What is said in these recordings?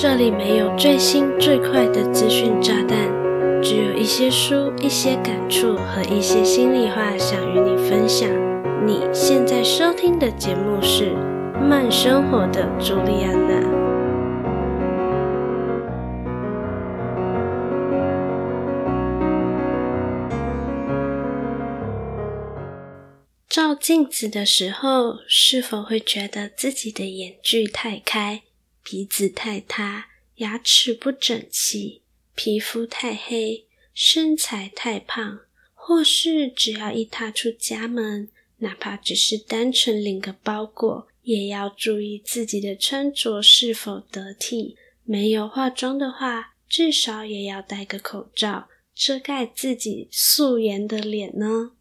这里没有最新最快的资讯炸弹，只有一些书、一些感触和一些心里话想与你分享。你现在收听的节目是《慢生活的朱莉安娜》。照镜子的时候，是否会觉得自己的眼距太开？鼻子太塌，牙齿不整齐，皮肤太黑，身材太胖，或是只要一踏出家门，哪怕只是单纯领个包裹，也要注意自己的穿着是否得体。没有化妆的话，至少也要戴个口罩，遮盖自己素颜的脸呢。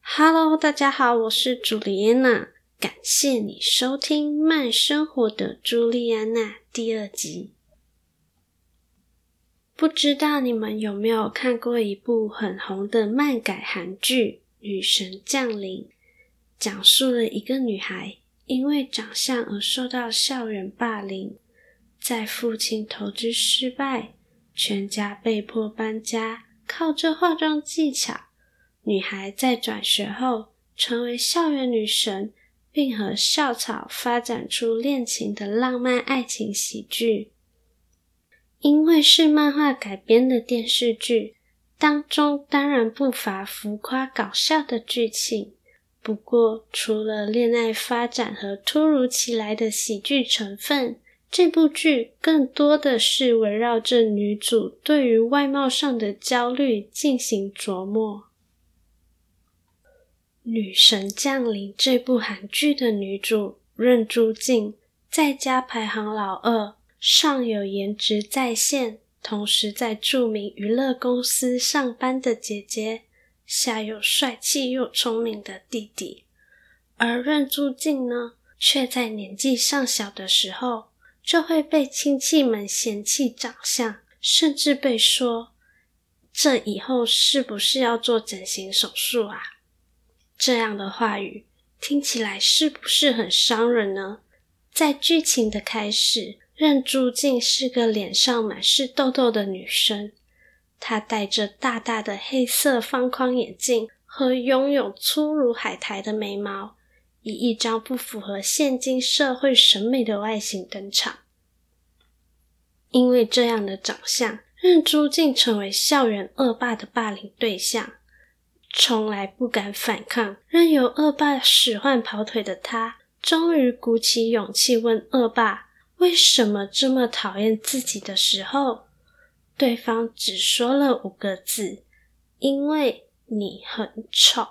Hello，大家好，我是朱丽安娜。感谢你收听《慢生活的朱莉安娜》第二集。不知道你们有没有看过一部很红的漫改韩剧《女神降临》，讲述了一个女孩因为长相而受到校园霸凌，在父亲投资失败，全家被迫搬家，靠着化妆技巧，女孩在转学后成为校园女神。并和校草发展出恋情的浪漫爱情喜剧。因为是漫画改编的电视剧，当中当然不乏浮夸搞笑的剧情。不过，除了恋爱发展和突如其来的喜剧成分，这部剧更多的是围绕着女主对于外貌上的焦虑进行琢磨。《女神降临》这部韩剧的女主任珠静，在家排行老二，上有颜值在线，同时在著名娱乐公司上班的姐姐，下有帅气又聪明的弟弟。而任珠静呢，却在年纪尚小的时候，就会被亲戚们嫌弃长相，甚至被说：“这以后是不是要做整形手术啊？”这样的话语听起来是不是很伤人呢？在剧情的开始，任珠静是个脸上满是痘痘的女生，她戴着大大的黑色方框眼镜和拥有粗如海苔的眉毛，以一张不符合现今社会审美的外形登场。因为这样的长相，任珠静成为校园恶霸的霸凌对象。从来不敢反抗，任由恶霸使唤跑腿的他，终于鼓起勇气问恶霸：“为什么这么讨厌自己？”的时候，对方只说了五个字：“因为你很丑。”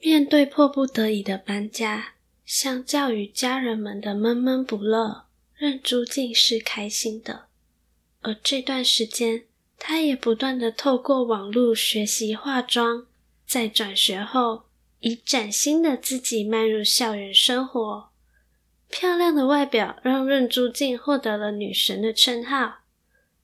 面对迫不得已的搬家，相较于家人们的闷闷不乐，任朱静是开心的。而这段时间，她也不断的透过网络学习化妆，在转学后，以崭新的自己迈入校园生活。漂亮的外表让润珠静获得了女神的称号。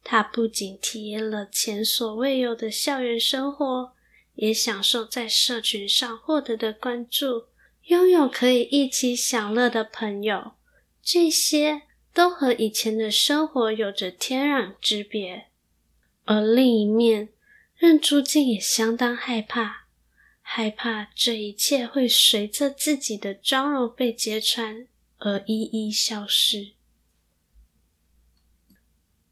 她不仅体验了前所未有的校园生活，也享受在社群上获得的关注，拥有可以一起享乐的朋友。这些都和以前的生活有着天壤之别。而另一面，任珠静也相当害怕，害怕这一切会随着自己的妆容被揭穿而一一消失。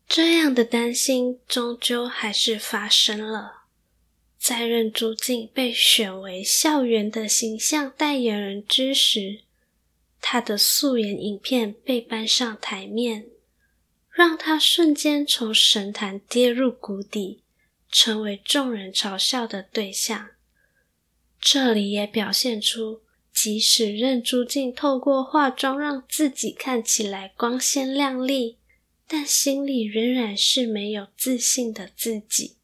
这样的担心终究还是发生了。在任珠静被选为校园的形象代言人之时，她的素颜影片被搬上台面。让他瞬间从神坛跌入谷底，成为众人嘲笑的对象。这里也表现出，即使任珠静透过化妆让自己看起来光鲜亮丽，但心里仍然是没有自信的自己。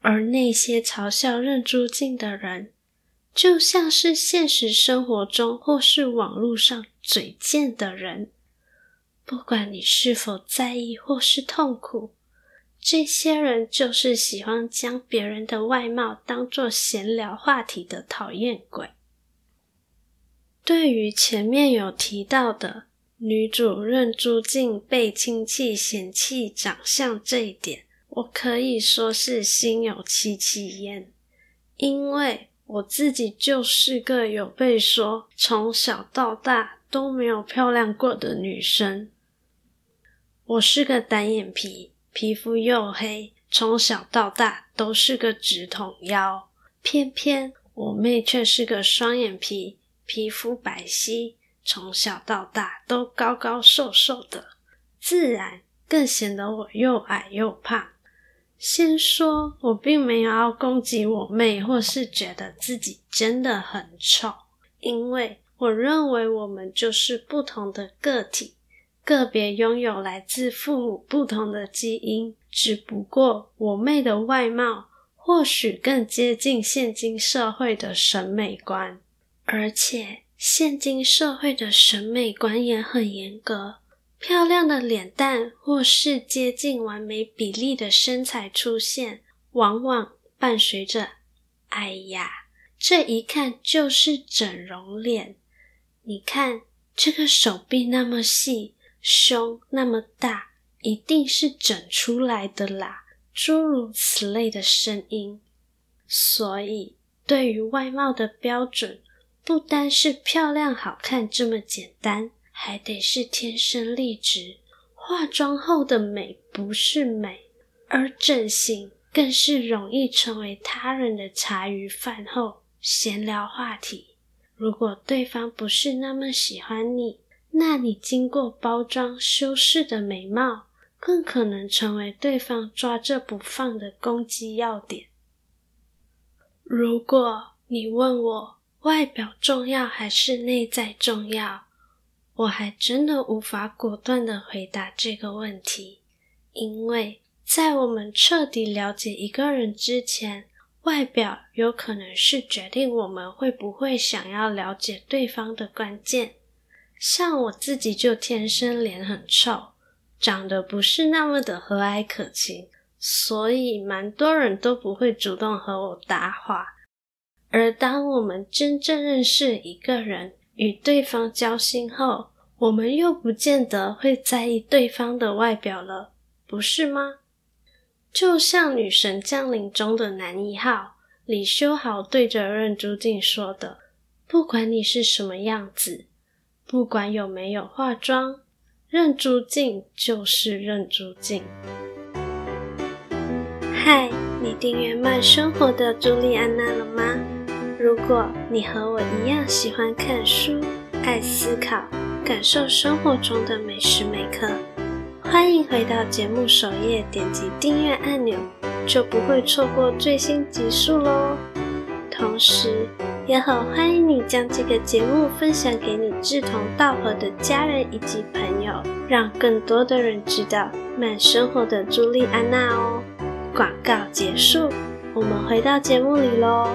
而那些嘲笑任珠静的人，就像是现实生活中或是网络上嘴贱的人。不管你是否在意或是痛苦，这些人就是喜欢将别人的外貌当作闲聊话题的讨厌鬼。对于前面有提到的女主任珠静被亲戚嫌弃长相这一点，我可以说是心有戚戚焉，因为我自己就是个有被说从小到大都没有漂亮过的女生。我是个单眼皮，皮肤又黑，从小到大都是个直筒腰，偏偏我妹却是个双眼皮，皮肤白皙。从小到大都高高瘦瘦的，自然更显得我又矮又胖。先说，我并没有要攻击我妹，或是觉得自己真的很丑，因为我认为我们就是不同的个体，个别拥有来自父母不同的基因。只不过我妹的外貌或许更接近现今社会的审美观，而且。现今社会的审美观也很严格，漂亮的脸蛋或是接近完美比例的身材出现，往往伴随着“哎呀，这一看就是整容脸”。你看这个手臂那么细，胸那么大，一定是整出来的啦。诸如此类的声音。所以，对于外貌的标准。不单是漂亮好看这么简单，还得是天生丽质。化妆后的美不是美，而整形更是容易成为他人的茶余饭后闲聊话题。如果对方不是那么喜欢你，那你经过包装修饰的美貌，更可能成为对方抓着不放的攻击要点。如果你问我，外表重要还是内在重要？我还真的无法果断的回答这个问题，因为在我们彻底了解一个人之前，外表有可能是决定我们会不会想要了解对方的关键。像我自己就天生脸很臭，长得不是那么的和蔼可亲，所以蛮多人都不会主动和我搭话。而当我们真正认识一个人，与对方交心后，我们又不见得会在意对方的外表了，不是吗？就像《女神降临》中的男一号李修豪对着任珠静说的：“不管你是什么样子，不管有没有化妆，认珠静就是认珠静。”嗨，你订阅慢生活的朱莉安娜了吗？如果你和我一样喜欢看书、爱思考、感受生活中的每时每刻，欢迎回到节目首页，点击订阅按钮，就不会错过最新集数喽。同时，也很欢迎你将这个节目分享给你志同道合的家人以及朋友，让更多的人知道慢生活的朱莉安娜哦。广告结束，我们回到节目里喽。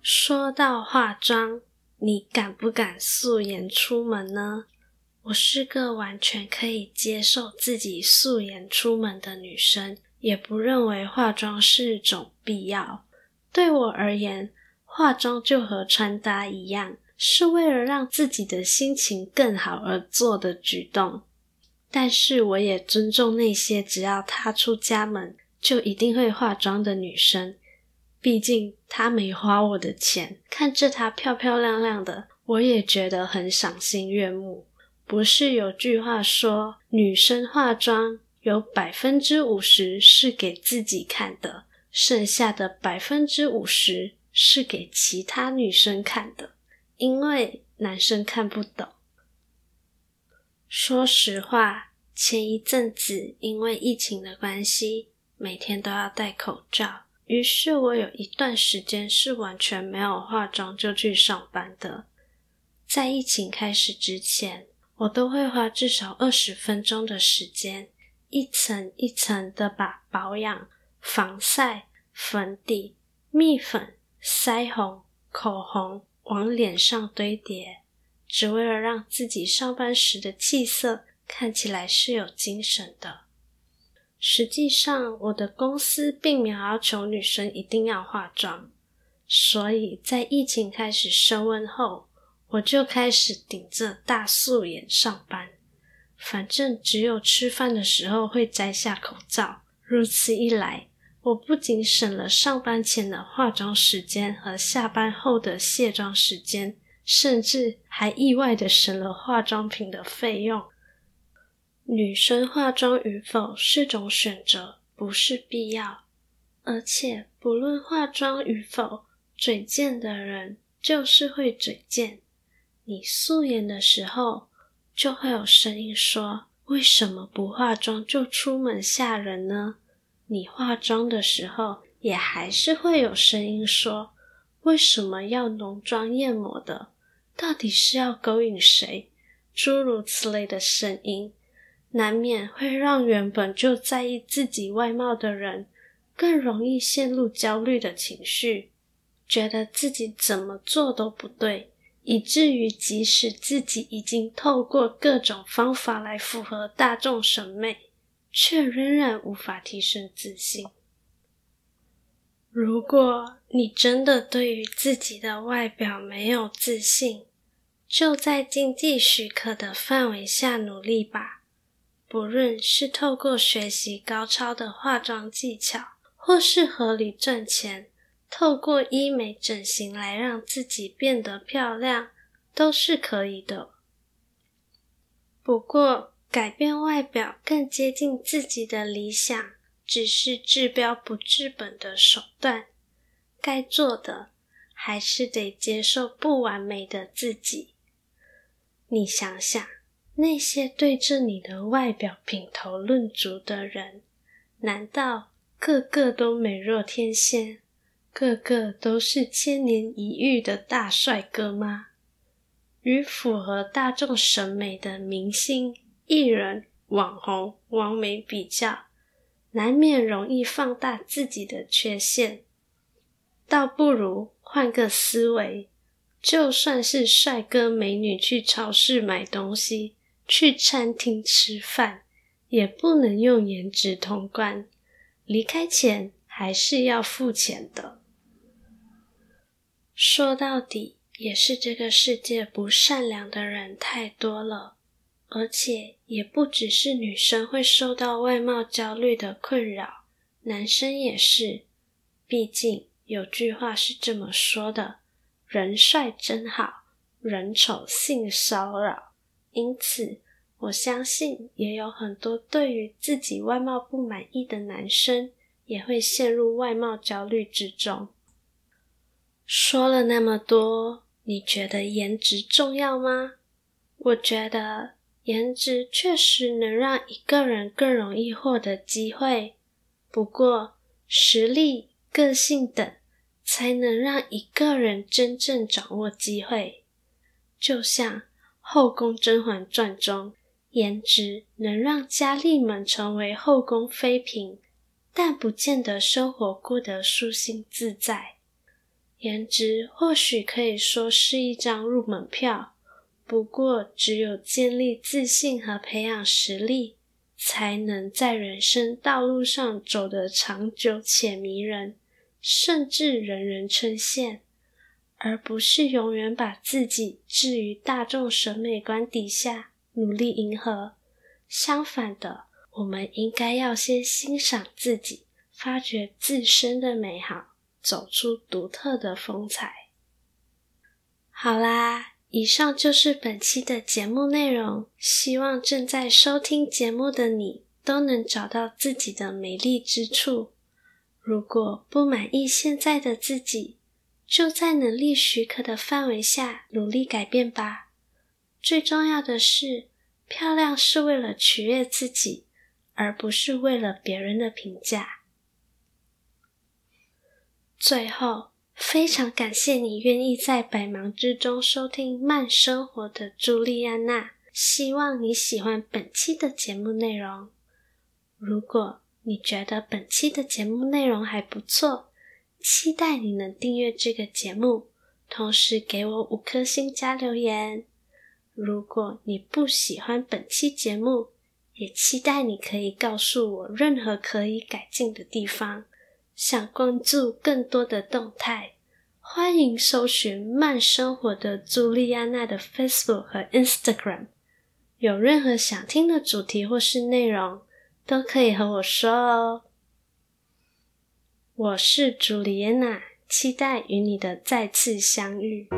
说到化妆，你敢不敢素颜出门呢？我是个完全可以接受自己素颜出门的女生，也不认为化妆是一种必要。对我而言，化妆就和穿搭一样，是为了让自己的心情更好而做的举动。但是，我也尊重那些只要踏出家门就一定会化妆的女生。毕竟她没花我的钱，看着她漂漂亮亮的，我也觉得很赏心悦目。不是有句话说，女生化妆有百分之五十是给自己看的，剩下的百分之五十是给其他女生看的，因为男生看不懂。说实话，前一阵子因为疫情的关系，每天都要戴口罩。于是我有一段时间是完全没有化妆就去上班的。在疫情开始之前，我都会花至少二十分钟的时间，一层一层的把保养、防晒、粉底、蜜粉、腮红、口红往脸上堆叠，只为了让自己上班时的气色看起来是有精神的。实际上，我的公司并没有要求女生一定要化妆，所以在疫情开始升温后，我就开始顶着大素颜上班，反正只有吃饭的时候会摘下口罩。如此一来，我不仅省了上班前的化妆时间和下班后的卸妆时间，甚至还意外的省了化妆品的费用。女生化妆与否是种选择，不是必要。而且，不论化妆与否，嘴贱的人就是会嘴贱。你素颜的时候，就会有声音说：“为什么不化妆就出门吓人呢？”你化妆的时候，也还是会有声音说：“为什么要浓妆艳抹的？到底是要勾引谁？”诸如此类的声音，难免会让原本就在意自己外貌的人，更容易陷入焦虑的情绪，觉得自己怎么做都不对。以至于，即使自己已经透过各种方法来符合大众审美，却仍然无法提升自信。如果你真的对于自己的外表没有自信，就在经济许可的范围下努力吧。不论是透过学习高超的化妆技巧，或是合理赚钱。透过医美整形来让自己变得漂亮，都是可以的。不过，改变外表更接近自己的理想，只是治标不治本的手段。该做的，还是得接受不完美的自己。你想想，那些对着你的外表品头论足的人，难道个个都美若天仙？个个都是千年一遇的大帅哥吗？与符合大众审美的明星、艺人、网红、网美比较，难免容易放大自己的缺陷。倒不如换个思维，就算是帅哥美女去超市买东西、去餐厅吃饭，也不能用颜值通关，离开前还是要付钱的。说到底，也是这个世界不善良的人太多了，而且也不只是女生会受到外貌焦虑的困扰，男生也是。毕竟有句话是这么说的：“人帅真好，人丑性骚扰。”因此，我相信也有很多对于自己外貌不满意的男生，也会陷入外貌焦虑之中。说了那么多，你觉得颜值重要吗？我觉得颜值确实能让一个人更容易获得机会，不过实力、个性等才能让一个人真正掌握机会。就像《后宫甄嬛传》中，颜值能让佳丽们成为后宫妃嫔，但不见得生活过得舒心自在。颜值或许可以说是一张入门票，不过只有建立自信和培养实力，才能在人生道路上走得长久且迷人，甚至人人称羡，而不是永远把自己置于大众审美观底下，努力迎合。相反的，我们应该要先欣赏自己，发掘自身的美好。走出独特的风采。好啦，以上就是本期的节目内容。希望正在收听节目的你都能找到自己的美丽之处。如果不满意现在的自己，就在能力许可的范围下努力改变吧。最重要的是，漂亮是为了取悦自己，而不是为了别人的评价。最后，非常感谢你愿意在百忙之中收听慢生活的朱莉安娜。希望你喜欢本期的节目内容。如果你觉得本期的节目内容还不错，期待你能订阅这个节目，同时给我五颗星加留言。如果你不喜欢本期节目，也期待你可以告诉我任何可以改进的地方。想关注更多的动态，欢迎搜寻慢生活的朱莉安娜的 Facebook 和 Instagram。有任何想听的主题或是内容，都可以和我说哦。我是朱莉安娜，期待与你的再次相遇。